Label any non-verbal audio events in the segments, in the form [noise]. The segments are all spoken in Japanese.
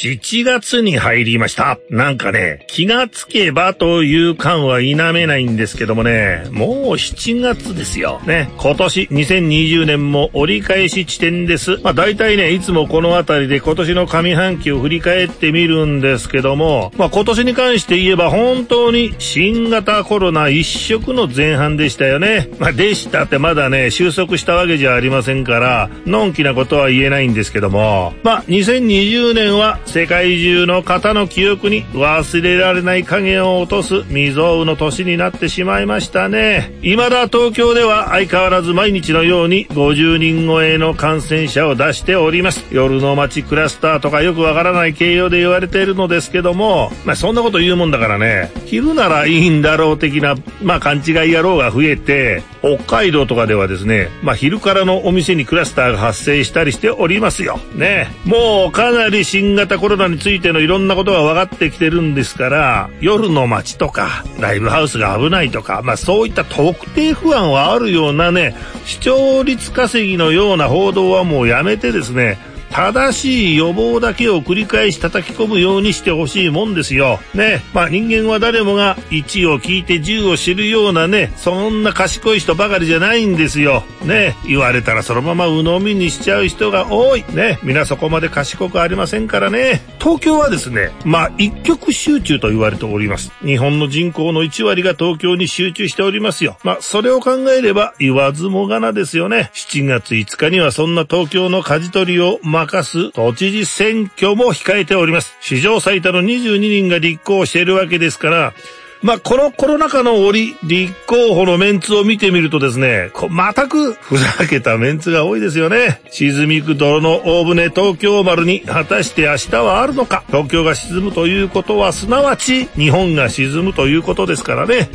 7月に入りました。なんかね、気がつけばという感は否めないんですけどもね、もう7月ですよ。ね、今年2020年も折り返し地点です。まあ大体ね、いつもこの辺りで今年の上半期を振り返ってみるんですけども、まあ今年に関して言えば本当に新型コロナ一色の前半でしたよね。まあでしたってまだね、収束したわけじゃありませんから、のんきなことは言えないんですけども、まあ2020年は世界中の方の記憶に忘れられない影を落とす未曾有の年になってしまいましたね。未だ東京では相変わらず毎日のように50人超えの感染者を出しております。夜の街クラスターとかよくわからない形容で言われているのですけども、まあそんなこと言うもんだからね、昼ならいいんだろう的な、まあ勘違い野郎が増えて、北海道とかではですね、まあ昼からのお店にクラスターが発生したりしておりますよ。ね。もうかなり新型コロナについてのいろんなことが分かってきてるんですから、夜の街とか、ライブハウスが危ないとか、まあそういった特定不安はあるようなね、視聴率稼ぎのような報道はもうやめてですね、正しい予防だけを繰り返し叩き込むようにしてほしいもんですよ。ね。まあ人間は誰もが1を聞いて10を知るようなね、そんな賢い人ばかりじゃないんですよ。ね。言われたらそのまま鵜呑みにしちゃう人が多い。ね。皆そこまで賢くありませんからね。東京はですね、まあ一極集中と言われております。日本の人口の1割が東京に集中しておりますよ。まあそれを考えれば言わずもがなですよね。7月5日にはそんな東京の舵取りを任す都知事選挙も控えております。史上最多の22人が立候補しているわけですから、まあ、このコロナ禍の折、立候補のメンツを見てみるとですね、こ全くふざけたメンツが多いですよね。沈みゆく泥の大船東京丸に果たして明日はあるのか。東京が沈むということは、すなわち日本が沈むということですからね。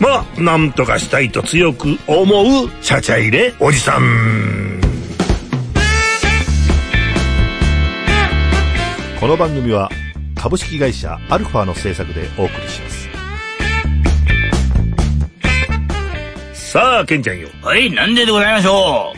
まあ、なんとかしたいと強く思う、ちゃちゃ入れおじさん。この番組は株式会社アルファの制作でお送りします。さあ、ケンちゃんよ。はい、なんででございましょ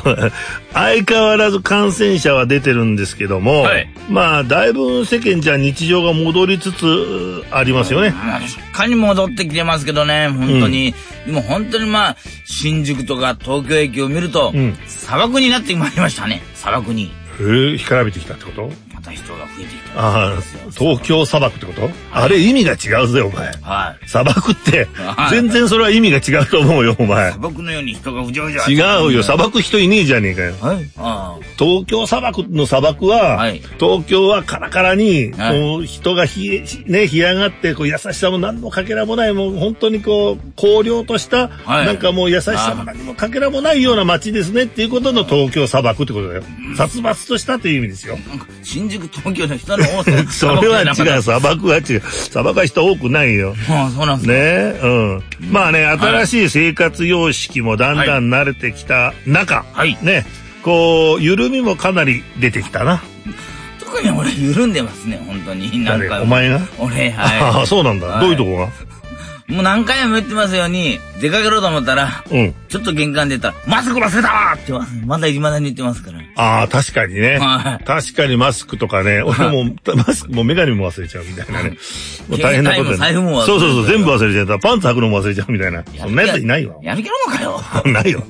[laughs] 相変わらず感染者は出てるんですけども、はいまあだいぶ世間じゃ日常が戻りつつありますよねう。。まあしっかり戻ってきてますけどね、本当に。でも本当にまあ、新宿とか東京駅を見ると、うん砂漠になってまいりましたね。砂漠に。へえ、干からびてきたってこと？また人が増えてきた。ああ、東京砂漠ってこと？あれ意味が違うぜ、お前。はい。砂漠っては、い全然それは意味が違うと思うよ、お前。砂漠のように人がうじゃうじゃ。違うよ、砂漠人いねえじゃねえかよ。はい。あ東京砂漠の砂漠は、はい東京はカラカラに、はいこう人が冷え、ね、干上がって、こう優しさも何のかけらもない、もう本当にこう、荒涼とした、はいなんかもう優しさも何もかけらもないような街ですねっていうことの東京砂漠ってことだよ。殺伐としたという意味ですよ。新宿東京の人の多さ。[laughs] それは違う、砂砂漠は違う。砂漠は人多くないよ。ああ、そうなんですね。ねうん。まあね、新しい生活様式もだんだん慣れてきた中、はいね、こう、緩みもかなり出てきたな。特に俺緩んでますね、本当に。なん誰か。お前が？俺、あはあ、そうなんだ。はいどういうとこが？い。もう何回も言ってますように、出かけろと思ったら、うん。ちょっと玄関出たら、マスク忘れたわって言わまだ未だに言ってますから。ああ、確かにね。はい確かにマスクとかね、俺もマスクもメガネも忘れちゃうみたいなね。[laughs] もう大変なこと財布も忘れちゃうそうそうそう、全部忘れちゃった。パンツ履くのも忘れちゃうみたいな。そんなやついないわ。やめきろのかよ。[laughs] ないよ。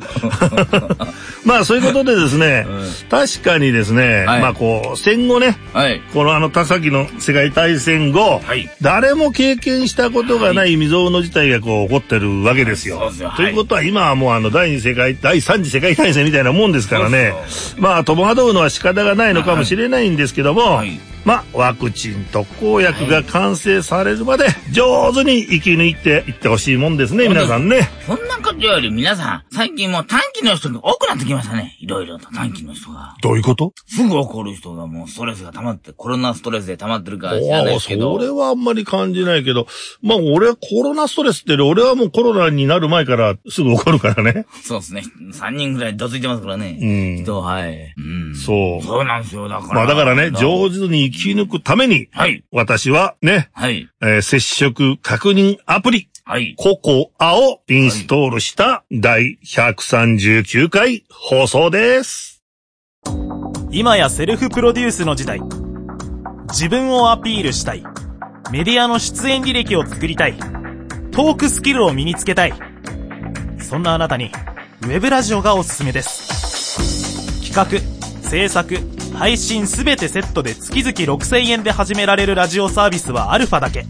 [laughs] まあそういうことでですね、確かにですね、はいまあこう、戦後ね、はい。このあの田崎の世界大戦後、はい誰も経験したことがない未曾有の事態がこう起こってるわけですよ。そうですよはいということは今はもうあの第二次世界、第三次世界大戦みたいなもんですからね。まあ戸惑うのは仕方がないのかもしれないんですけども、はいまあワクチン特効薬が完成されるまで上手に生き抜いていってほしいもんですね、皆さんね。そんなことより皆さん、最近もう短期の人が多くなってきましたね。いろいろと短期の人が。どういうこと？すぐ起こる人がもうストレスが溜まって、コロナストレスで溜まってるから知らないですけど。それはあんまり感じないけど、まあ俺はコロナストレスって俺はもうコロナになる前からすぐ起こるからね。そうですね。3人ぐらいどついてますからね。うん人、はい。うん。そう。そうなんですよ。だから。まあだからね、上手に生き抜くために、はい。私はね、はい。えー接触確認アプリ、はい。ココアをインストールした第139回放送です。今やセルフプロデュースの時代自分をアピールしたい。メディアの出演履歴を作りたい。トークスキルを身につけたい。そんなあなたに、ウェブラジオがおすすめです。企画、制作、配信すべてセットで月々6000円で始められるラジオサービスはアルファだけ。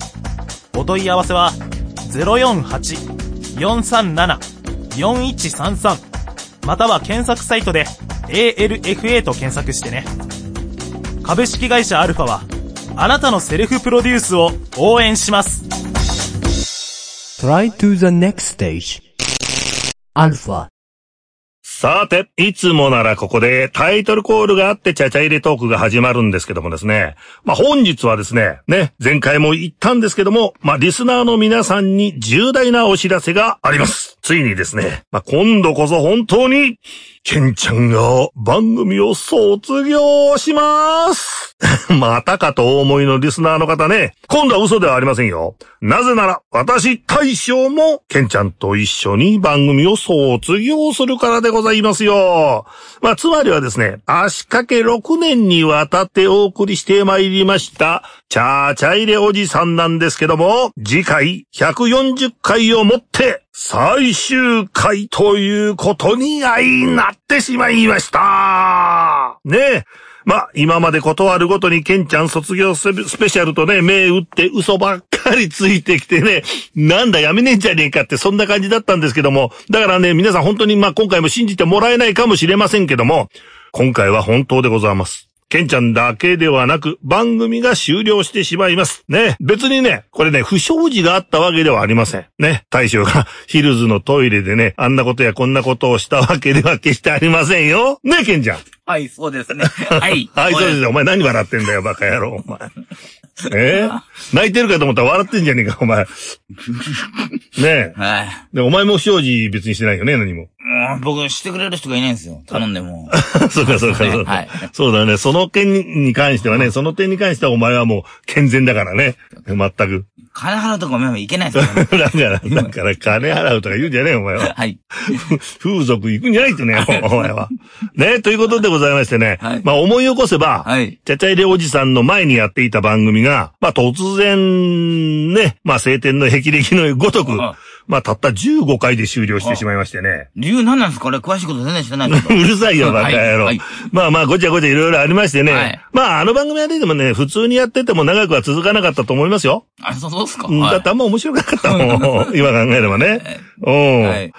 お問い合わせは、048-437-4133または検索サイトで ALFA と検索してね。株式会社アルファは、あなたのセルフプロデュースを応援します。Try to the next stage. Alpha. さて、いつもならここでタイトルコールがあってちゃちゃ入れトークが始まるんですけどもですね。まあ、本日はですね、ね、前回も言ったんですけども、まあ、リスナーの皆さんに重大なお知らせがあります。ついにですね、まあ、今度こそ本当に、ケンちゃんが番組を卒業します。[laughs] またかと思いのリスナーの方ね、今度は嘘ではありませんよ。なぜなら、私、大将も、ケンちゃんと一緒に番組を卒業するからでございますよ。まあ、つまりはですね、足掛け6年にわたってお送りしてまいりました、チャーチャイレおじさんなんですけども、次回140回をもって、最終回ということに相なってしまいました。ねえ。まあ、今まで断るごとにケンちゃん卒業スペシャルとね、目打って嘘ばっかりついてきてね、なんだやめねえんじゃねえかってそんな感じだったんですけども、だからね、皆さん本当にまあ今回も信じてもらえないかもしれませんけども、今回は本当でございます。ケンちゃんだけではなく、番組が終了してしまいます。ね。別にね、これね、不祥事があったわけではありません。ね。大将が [laughs] ヒルズのトイレでね、あんなことやこんなことをしたわけでは決してありませんよ。ね、ケンちゃん。はい、そうですね。はい。[laughs] はい、そうですよ。お前何笑ってんだよ、バカ野郎、お前。え？ー泣いてるかと思ったら笑ってんじゃねえか、お前。ねはい。え。で、お前も不祥事別にしてないよね、何も。僕、してくれる人がいないんですよ。頼んでも。[laughs] そうか、そうか、そうか。はいそうだね。その件に関してはね、その点に関してはお前はもう健全だからね。全く。金払うとかもいけないですからね。[laughs] だから、だから金払うとか言うんじゃねえよ、お前は。はい。風俗行くんじゃないってね、お前は。ね、ということでございましてね。はいまあ思い起こせば、はい。ちゃちゃ入れおじさんの前にやっていた番組が、まあ突然、ね、まあ晴天の霹靂のごとく、あまあたった15回で終了してしまいましてね。理由何なんですか？俺詳しいこと全然知らないんですう。るさいよ、バカ野郎。はいまあまあ、ごちゃごちゃいろいろありましてね。はいまあ、あの番組はね、でもね、普通にやってても長くは続かなかったと思いますよ。あ、そうですか？うんだってあんま面白くなかったもん。[laughs] 今考えればね。うん。はい。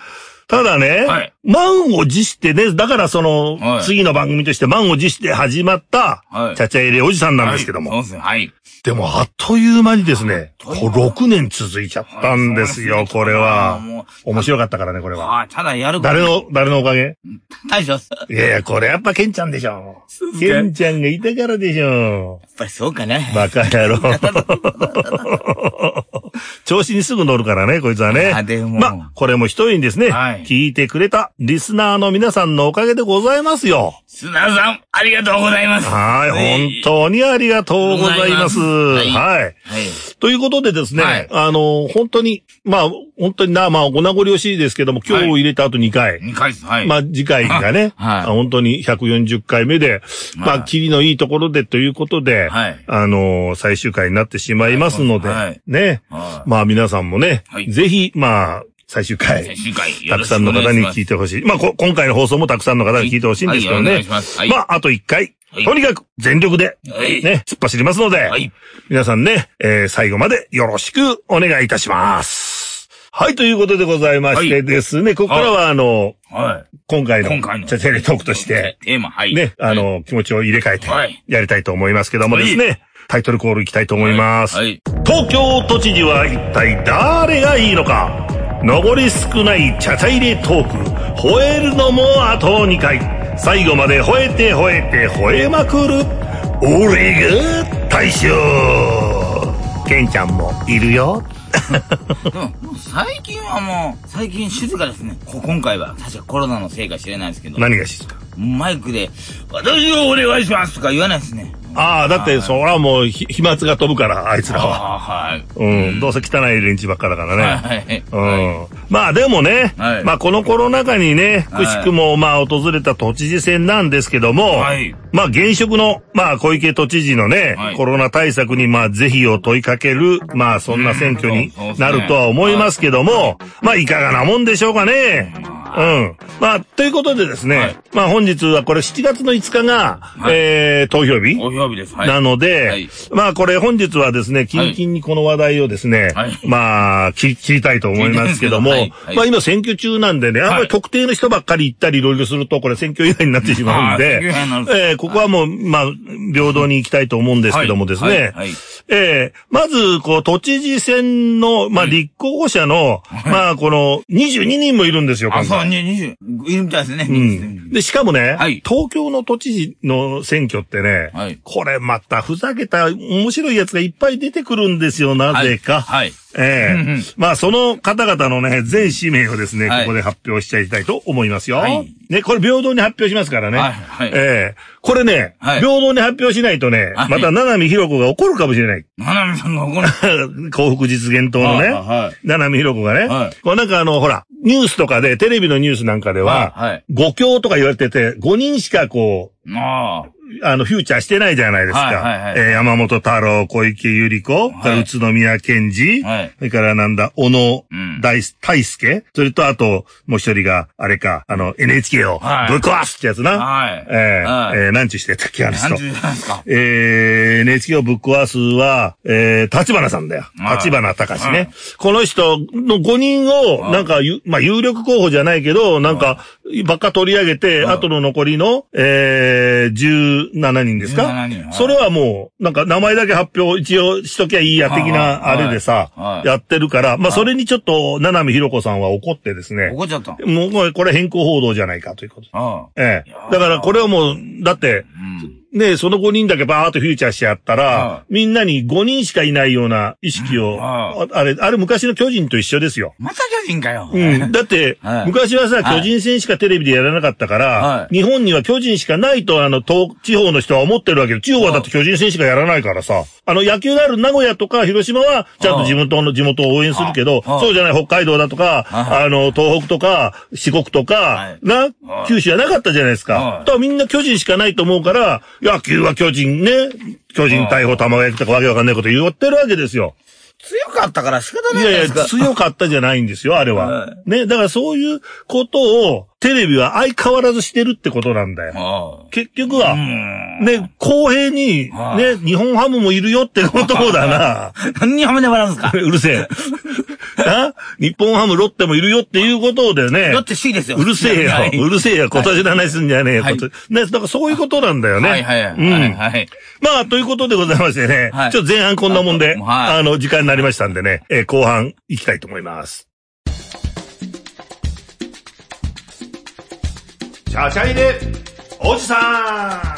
ただね、はい満を持してね、だからその、はい次の番組として満を持して始まった、はいちゃちゃ入れおじさんなんですけども。はいそうですね。はい。でも、あっという間にですね、こうあっという間6年続いちゃったんですよ、はいこれはも。面白かったからね、これは。はい。ただやる誰の、誰のおかげ？大将、やっいやいや、これやっぱケンちゃんでしょ。ケンちゃんがいたからでしょ。ぱりそうかね。バカ野郎。[laughs] 調子にすぐ乗るからね、こいつはね。あでもまあ、これも一重にですね、はい聞いてくれたリスナーの皆さんのおかげでございますよ。砂田さん、ありがとうございます。はい、はい本当にありがとうございます。はいはい。はい。ということでですね、はいあの、本当に、まあ、本当にな、まあ、お名残惜しいですけども、今日入れた後2回。2回です。はい。まあ、次回がね、[laughs] はいあ本当に140回目で、まあ、はいキリのいいところでということで、はいあのー最終回になってしまいますので、はいね、はいまあ皆さんもね、はいぜひ、まあ、最終回、最終回、たくさんの方に聞いてほしい。まあ、こ今回の放送もたくさんの方に聞いてほしいんですけどね。はいままあ、あと1回、はいとにかく全力で、はいね、突っ走りますので、はい皆さんね、えー最後までよろしくお願いいたします。はい、ということでございましてはいですね、ここからはあの、はい。今回の、今回の。チャチャレトークとして、テーマ、はい。ね、あの、気持ちを入れ替えてはい、やりたいと思いますけどもですね、タイトルコールいきたいと思います。はい。東京都知事は一体誰がいいのか？上り少ないチャチャ入れトーク、吠えるのもあと2回。最後まで吠えて吠えて吠えまくる。俺が大将ケンちゃんもいるよ。最近はもう、最近静かですね。こ今回は、確かコロナのせいか知れないですけど、何がしマイクで、私をお願いしますとか言わないですね。ああ、だって、そらもう、ひ飛沫が飛ぶから、あいつらは。あはい。うん、どうせ汚い連中ばっかだからね。はい。うん。まあでもね、はい。まあこのコロナ禍にね、はい。くしくもまあ訪れた都知事選なんですけども、はい。まあ現職のまあ小池都知事のね、はい。コロナ対策にまあ是非を問いかける、まあそんな選挙になるとは思いますけども、まあいかがなもんでしょうかね。うん。まあ、ということでですね、はい。まあ本日はこれ7月の5日が、い。えー、投票日お票日です。はい。なので、はい。まあこれ本日はですね、キンキンにこの話題をですね、はい。まあ、切切りたいと思いますけども、まあ今選挙中なんでね、あんまり特定の人ばっかり行ったりいろいろすると、これ選挙違反になってしまうんで、[laughs] えーここはもう、まあ、平等に行きたいと思うんですけどもですね、はい。はい。はい。えーまず、こう、都知事選の、まあ、立候補者の、まあ、この、22人もいるんですよ、あ、今回そう、に20、いるみたいですね。うん。で、しかもね、はい。東京の都知事の選挙ってね、はい。これまたふざけた面白いやつがいっぱい出てくるんですよ、なぜか。まあ、その方々のね、全氏名をですね、はい。ここで発表しちゃいたいと思いますよ。はい。ね、これ平等に発表しますからね。はい。はい。ええ。これね、はい。平等に発表しないとね、はい。また七海博子が怒るかもしれない。七海さんが怒る。[laughs] 幸福実現党のね、七海博子がね、はい。これなんかあの、ほら、ニュースとかで、テレビのニュースなんかでは、はいはい。五強とか言われてて、5人しかこう、ああ。あの、フューチャーしてないじゃないですか。はいはいはい。えー山本太郎、小池百合子、はい。宇都宮健治、はい。それからなんだ、小野うん。大大輔、それとあと、もう一人が、あれか、あの、NHK をはい。ぶっ壊すってやつな。はい。えーはい。えーなんちゅうしてたっけ、あの人。なんですか？えー、NHK をぶっ壊すは、えー、立花さんだよ。はい。立花隆ね、はい。この人の5人を、なんか、ゆまあ、有力候補じゃないけど、なんか、ばっか取り上げて、はいあとの残りの、えー、17人ですか？17人はい。それはもう、なんか名前だけ発表一応しときゃいいや、的な、はいあれでさ、はい。はいやってるから、まあ、それにちょっと、七海博子さんは怒ってですね、怒っちゃった。もう、これ変更報道じゃないかということ。ええ。だからこれはもう、だって、うん。ねその5人だけバーっとフューチャーしてやったら、はみんなに5人しかいないような意識を、はああれ、あれ昔の巨人と一緒ですよ。また巨人かよ。うん。だって、[laughs] はい。昔はさ、はい。巨人戦しかテレビでやらなかったから、はい。日本には巨人しかないと、あの、東、地方の人は思ってるわけで、地方はだって巨人戦しかやらないからさ、あの、野球がある名古屋とか広島は、ちゃんと地元の地元を応援するけど、はい。そうじゃない北海道だとか、はい。あの、東北とか、四国とか、はい。なは、い。九州はなかったじゃないですか。はい。だからみんな巨人しかないと思うから、野球は巨人ね、巨人逮捕玉焼きとかわけわかんないこと言ってるわけですよ。強かったから仕方ないいやいや。強かったじゃないんですよ、あれは。はね、だからそういうことを、テレビは相変わらずしてるってことなんだよ。あ結局は。ね、公平に、はね、日本ハムもいるよってことだな。[laughs] 何にはめて笑うんですか [laughs] うるせえ。[laughs] [laughs] な日本ハム、ロッテもいるよっていうことでね。だって C ですよ。うるせえよは。いうるせえよ。今年の話すんじゃねえよ。はいね、だからそういうことなんだよね。はいはいはい。うん。はいはい。まあ、ということでございましてね。はいちょっと前半こんなもんで、はいあの、時間になりましたんでね、えー後半行きたいと思います。チャチャイで、おじさ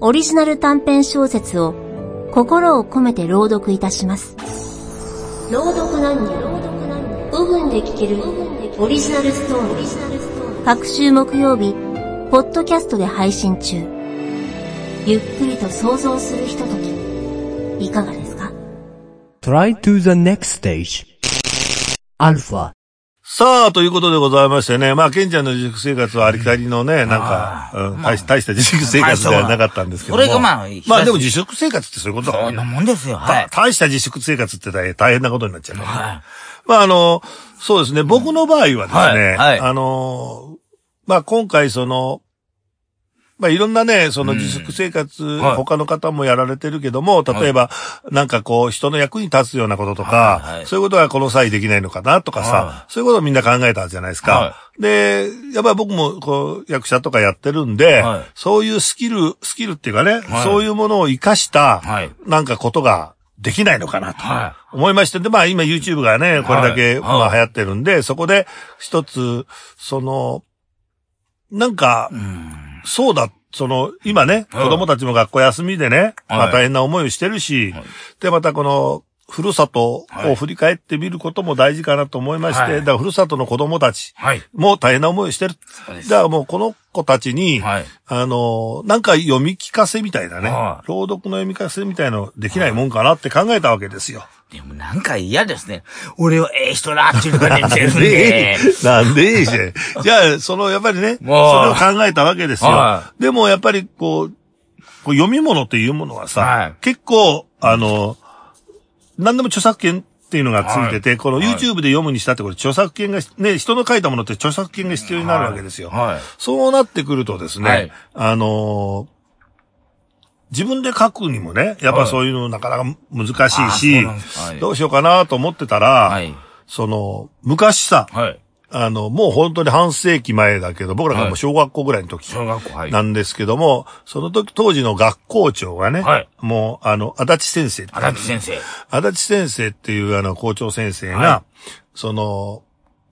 オリジナル短編小説を心を込めて朗読いたします。朗読なんに5分で聞けるオリジナルストーリー。各週木曜日、ポッドキャストで配信中。ゆっくりと想像するひととき、いかがですか？Try to the next stage. Alpha. さあ、ということでございましてね、まあ、ケンちゃんの自粛生活はありきたりのね、なんか、うん大した自粛生活ではなかったんですけども。それがまあまあでも自粛生活ってそういうことだそんなもんですよ。はたい。大した自粛生活って大大変なことになっちゃう。はまああの、そうですね、僕の場合はですね、はいはいあの、まあ今回その、まあいろんなね、その自粛生活、はい。他の方もやられてるけども、例えば、なんかこう、人の役に立つようなこととか、はいはいそういうことはこの際できないのかなとかさ、はそういうことをみんな考えたじゃないですか。はで、やっぱり僕もこう、役者とかやってるんで、はい。そういうスキル、スキルっていうかね、はい。そういうものを活かした、はい。なんかことができないのかなと。は思いまして、で、まあ今 YouTube がね、これだけ、はい。まあ流行ってるんで、そこで一つ、その、なんかい。、うん。そうだ、その、今ね、はい子供たちも学校休みでね、はい。まあ大変な思いをしてるし、はい。で、またこの、ふるさとを振り返ってみることも大事かなと思いまして、はい。だからふるさとの子供たちはい。も大変な思いをしてる。そうです。だからもうこの子たちに、はい。あの、なんか読み聞かせみたいなね、はい。朗読の読み聞かせみたいのできないもんかなって考えたわけですよ。でもなんか嫌ですね。俺はええ人だっていうのが出てるんでで。[laughs] なんでいいし。じゃあ、その、やっぱりね、それを考えたわけですよは。でも、やっぱり、こう、こう読み物っていうものはさ、はい結構、あの、何でも著作権っていうのがついてて、このはい YouTube で読むにしたって、これ著作権が、ね、人の書いたものって著作権が必要になるわけですよ。はい。そうなってくるとですね、はいあの自分で書くにもね、やっぱそういうのなかなか難しいあし、はいどうしようかなと思ってたら、はい。その、昔さ、はい。あの、もう本当に半世紀前だけど、僕らがもう小学校ぐらいの時小学校、はい。なんですけども、その時当時の学校長がね、はいもう、あの、足立先生足立先生。足立先生っていうあの校長先生が、はその、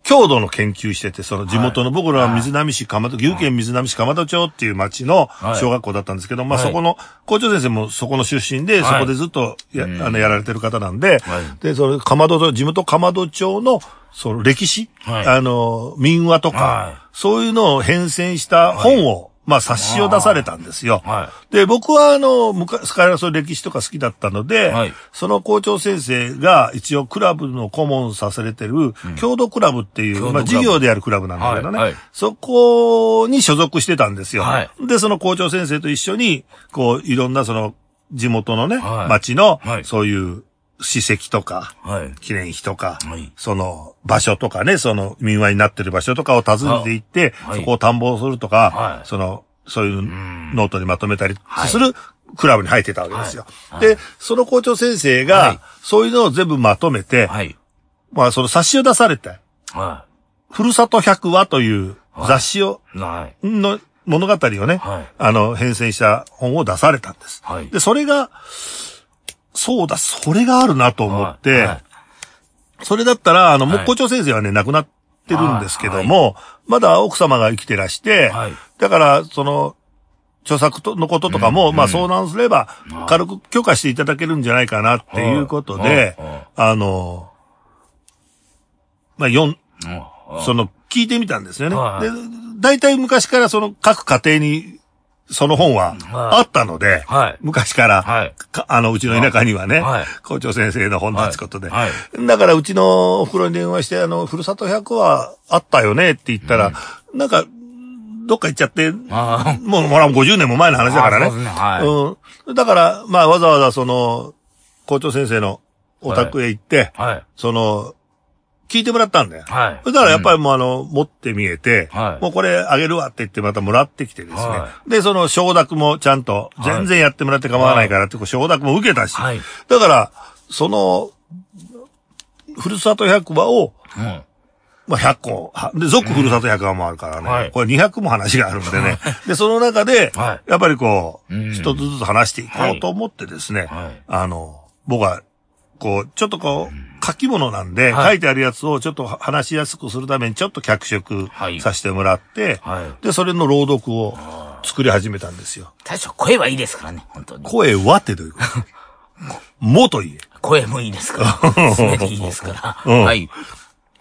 郷土の研究してて、その地元の、僕らは水波市鎌戸、岐阜県水波市鎌戸町っていう町のはい。小学校だったんですけど、まあはい。そこの、校長先生もそこの出身で、はい。そこでずっとや、あの、やられてる方なんで、はい。で、その鎌戸町、地元鎌戸町の、その歴史、はい。あの、民話とか、はい。そういうのを変遷した本を、まあ冊子を出されたんですよ。はで、僕はあの、昔からそういう歴史とか好きだったので、はい。その校長先生が一応クラブの顧問させれてる、郷土クラブっていう、まあ郷土クラブ。事業でやるクラブなんだけどね、はいはい。そこに所属してたんですよ。はい。で、その校長先生と一緒に、こう、いろんなその、地元のね、はい。町のは、い。そういう史跡とか、い。はい。記念碑とか、はいその場所とかね、その民話になってる場所とかを訪ねていって、はいそこを探訪するとか、はいその、そういううんノートにまとめたりはいするクラブに入ってたわけですよ。はいで、その校長先生が、はいそういうのを全部まとめて、はい。まあその冊子を出されて、はふるさと百話という雑誌を。の物語をね、はいあの、編成した本を出されたんです。はいで、それが、そうだ、それがあるなと思って、それだったら、あの、もうはい校長先生はね、亡くなってるんですけども、まだ奥様が生きてらして、はい。だから、その、著作とのこととかも、まあ相談すれば、軽く許可していただけるんじゃないかなっていうことであの、まあ、読ん、うん。その、聞いてみたんですよね。はい。で、大体昔からその各家庭に、その本はあったので、はい。昔から、はい。かあの、うちの田舎にはね、はい。校長先生の本だってことで、はい。だからうちのお袋に電話して、あの、ふるさと100はあったよねって言ったら、なんか、どっか行っちゃって、あもう、ほら、50年も前の話だからね。あそうですね。はい。うん。だから、まあ、わざわざその、校長先生のお宅へ行って、あ。はい。その、聞いてもらったんだよ。はい。だからやっぱりもうあの、持ってみえて、はい。もうこれあげるわって言ってまたもらってきてですね。はで、その承諾もちゃんと、はい。全然やってもらって構わないからって、承諾も受けたし。はい。だから、その、ふるさと100話を、うん。まあ、100個、はで、続ふるさと100話もあるからね。はい。これ200も話があるんでね。で、その中で、はやっぱりこう、うん。一つずつ話していこうと思ってですね、はい。あの、僕は、こう、ちょっとこう、書き物なんで、はい書いてあるやつをちょっと話しやすくするためにちょっと脚色はいさせてもらって、はいで、それの朗読を作り始めたんですよ。大将、声はいいですからね、本当に。声はってどういうこと？もと言え。声もいいですから。すべていいですから。うんはい。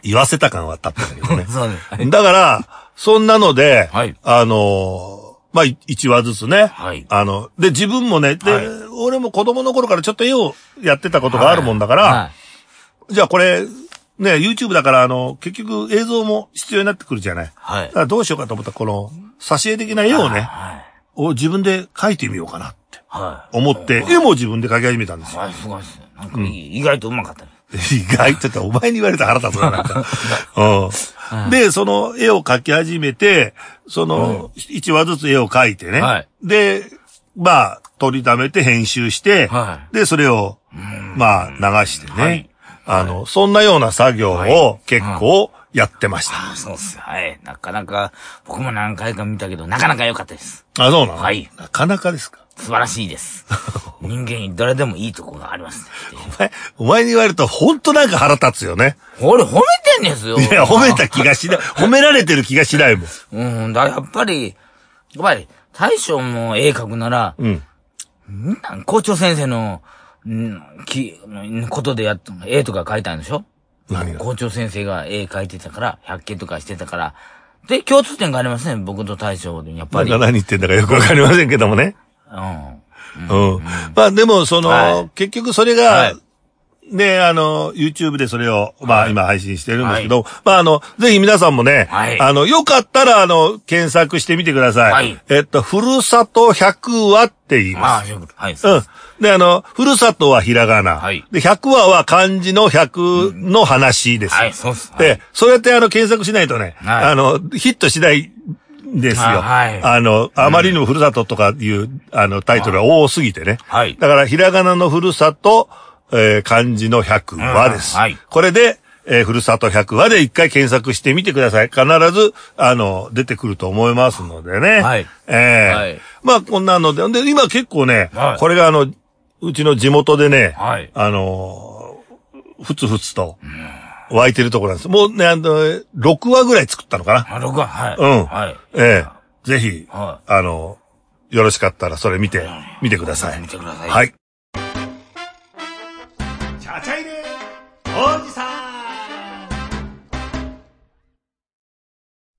言わせた感はあったんだけどね。[laughs] そうです。はいだから、そんなので、はいあのーまあ、い一話ずつね。はいあの、で、自分もね、で、はい俺も子供の頃からちょっと絵をやってたことがあるもんだから、はい。じゃあこれ、ね、YouTube だから、あの、結局映像も必要になってくるじゃない。はいだからどうしようかと思ったら、この、挿絵的な絵をね、はい。を自分で描いてみようかなってはい。思って、絵も自分で描き始めたんですよ。はい、すごいですね。なんか、意外とうまかったです。意外とって、お前に言われたら腹立つな、なんか。[laughs] うん。で、その絵を描き始めて、その、一話ずつ絵を描いてね。はいで、まあ、取りためて編集して、はで、それを、まあ、流してね。はいあの、そんなような作業を結構やってました。あそうっす。はい。なかなか、僕も何回か見たけど、なかなか良かったです。あ、そうなの？はいなかなかですか？素晴らしいです。[laughs] 人間に誰でもいいとこがありますね。お前、お前に言われると本当なんか腹立つよね。俺褒めてんですよ。いや、褒めた気がしない。[laughs] 褒められてる気がしないもん。うん、だやっぱり、やっぱり、大将も絵描くなら、うん。みんな校長先生のうん、き、ことでやっ、絵とか描いたんでしょ？何が？校長先生が絵描いてたから、百景とかしてたから。で、共通点がありますね、僕と大将で、やっぱり。何言ってんだかよくわかりませんけどもね。うん。うん。まあでも、その、はい結局それが、はいね、あの、YouTube でそれを、まあ今配信してるんですけど、まああの、ぜひ皆さんもね、はいあの、よかったら、あの、検索してみてください。はいえっと、ふるさと100話って言います。はい。うん。で、あの、ふるさとはひらがな。はいで、100話は漢字の100の話です。はい、そうっす。で、そうやってあの、検索しないとね、はいあの、ヒットしないんですよ。あはいあの、あまりにもふるさととかいう、あの、タイトルが多すぎてね。はいだから、ひらがなのふるさと、えー漢字の100話です。うんはいこれで、えーふるさと100話で一回検索してみてください。必ず、あの、出てくると思いますのでね。はいええはいまあ、こんなので、で、今結構ね、はいこれがあの、うちの地元でね、はいあのー、ふつふつと、湧いてるところなんです。もうね、あの、6話ぐらい作ったのかな。あ、録画、はい。うんはい。ええぜひ、はあの、よろしかったらそれ見て、見てください。見てくださいはい。チャチャイレおじさん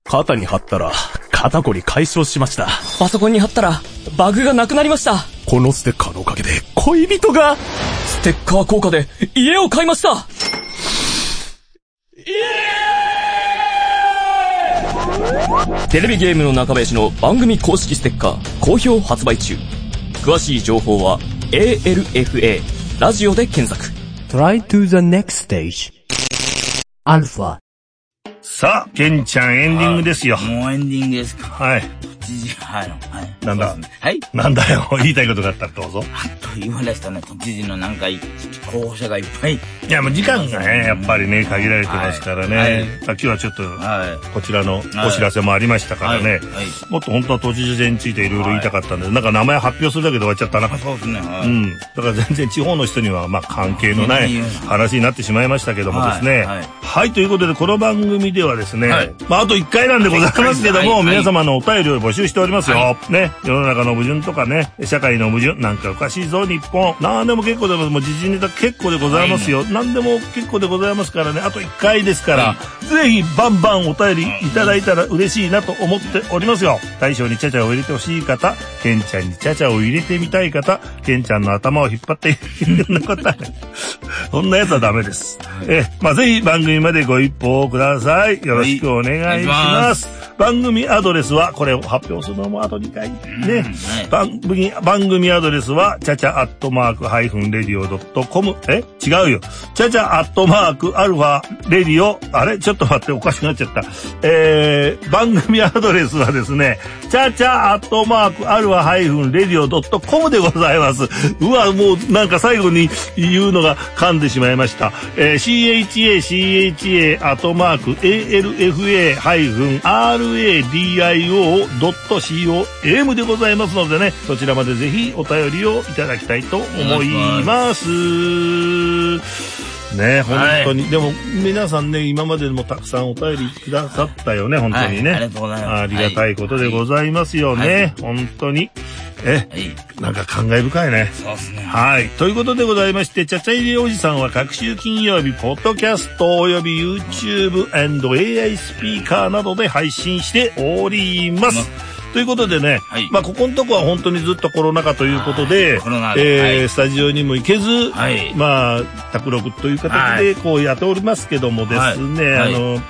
肩に貼ったら、肩こり解消しました。パソコンに貼ったら、バグがなくなりました。このステッカーのおかげで、恋人が、ステッカー効果で、家を買いましたテレビゲームの中林の番組公式ステッカー、好評発売中。詳しい情報は、ALFA、ラジオで検索。Try to the next stage. Alpha. さあ、ケンちゃんエンディングですよ。もうエンディングですか。はい。知事、はい。はい。なんだ？ねはい。なんだよ、[laughs] 言いたいことがあったらどうぞ。あっと言われしたね、都知事のなんか、候補者がいっぱい。いや、もう時間がね、やっぱりね、限られてますからね。はい今日はちょっと、はこちらのお知らせもありましたい。からね。はい。もっと本当は都知事選についていろいろ言いたかったんで、なんか名前発表するだけで終わっちゃったな。そうですね。はい。うん。だから全然地方の人にはまあ関係のない話になってしまいましたけどもですね。はいははいい。ということで、この番組ではですね、はいまああと1回なんでございますけども、はい皆様のお便りを募集しておりますよ。はね。世の中の矛盾とかね、社会の矛盾、なんかおかしいぞ、日本。なんでも結構でも、もう時事ネタ結構でございますよ。なんでも結構でございますからね、あと1回ですから、ぜひバンバンお便りいただいたら嬉しいなと思っておりますよ。大将にチャチャを入れてほしい方、ケンちゃんにチャチャを入れてみたい方、ケンちゃんの頭を引っ張って、そんなことはねそんなやつはダメです。え、まあ、ぜひ番組までご一報ください。よろしくお願いします。番組アドレスは、これを発表するのもあと2回。ね。番組、番組アドレスは、チャチャアットマークハイフン radio dot com。え？違うよ。チャチャアットマークアルファ radio。あれ？ちょっと待って、おかしくなっちゃった。えー、番組アドレスはですね、チャチャアットマークアルファハイフンレディオドットコムでございます。うわ、もうなんか最後に言うのが噛んでしまいました。えー、CHA、CHA、アットマーク、alfa-radio.com でございますのでね、そちらまでぜひお便りをいただきたいと思います。ね本当に、でも皆さんね、今までもたくさんお便りくださったよね、本当にね。はいありがとうございますありがたいことでございますよね、本当に。え、はい。なんか感慨深いね。そうですね。はい。ということでございまして、ちゃちゃ入れおじさんは各週金曜日、ポッドキャストおよび YouTube&AI スピーカーなどで配信しております。ということでね、はい。まあここのとこは本当にずっとコロナ禍ということで、コロナでえーはいスタジオにも行けず、はい。まあ、卓録という形でこうやっておりますけどもですね、はい。あの、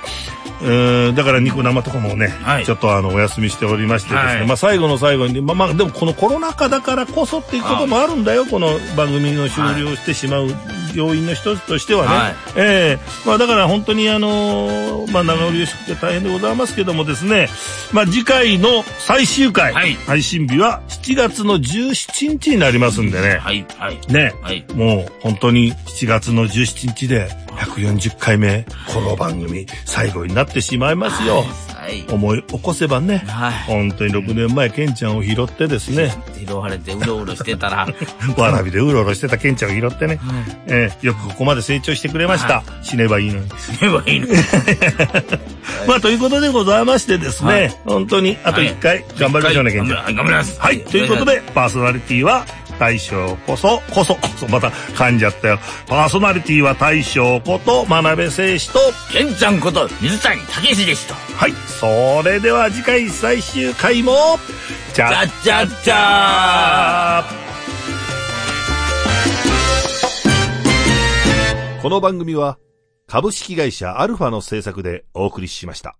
うーんだからニコ生とかもね、はい。ちょっとあのお休みしておりましてですね、はい。まあ最後の最後に、まあまあでもこのコロナ禍だからこそっていうこともあるんだよ、この番組の終了してしまう要因の一つとしてはね。はい。ええ。まあだから本当にあのーまあ長売りをして大変でございますけどもですね、まあ次回の最終回、はい。配信日は7月の17日になりますんでね。はい。はい。ね、はい。もう本当に7月の17日で140回目、この番組最後になってしまいますよ。はい。思い起こせばね、はい本当に6年前、ケンちゃんを拾ってですね、拾われてうろうろしてたら、[laughs] わらびでうろうろしてたケンちゃんを拾ってね、えーよくここまで成長してくれました。死ねばいいのに。言えばいいの。[laughs] まあ、ということでございましてですね、はい本当にあと1回頑張りましょうね、ケンちゃん。はい、頑張ります。はい、ということで、パーソナリティは、大将こそ、こそ、こそ、また噛んじゃったよ。パーソナリティは大将こと、真鍋聖史と、ケンちゃんこと水谷武史でした。はい、それでは次回最終回も、じゃじゃじゃじゃこの番組は株式会社アルファの制作でお送りしました。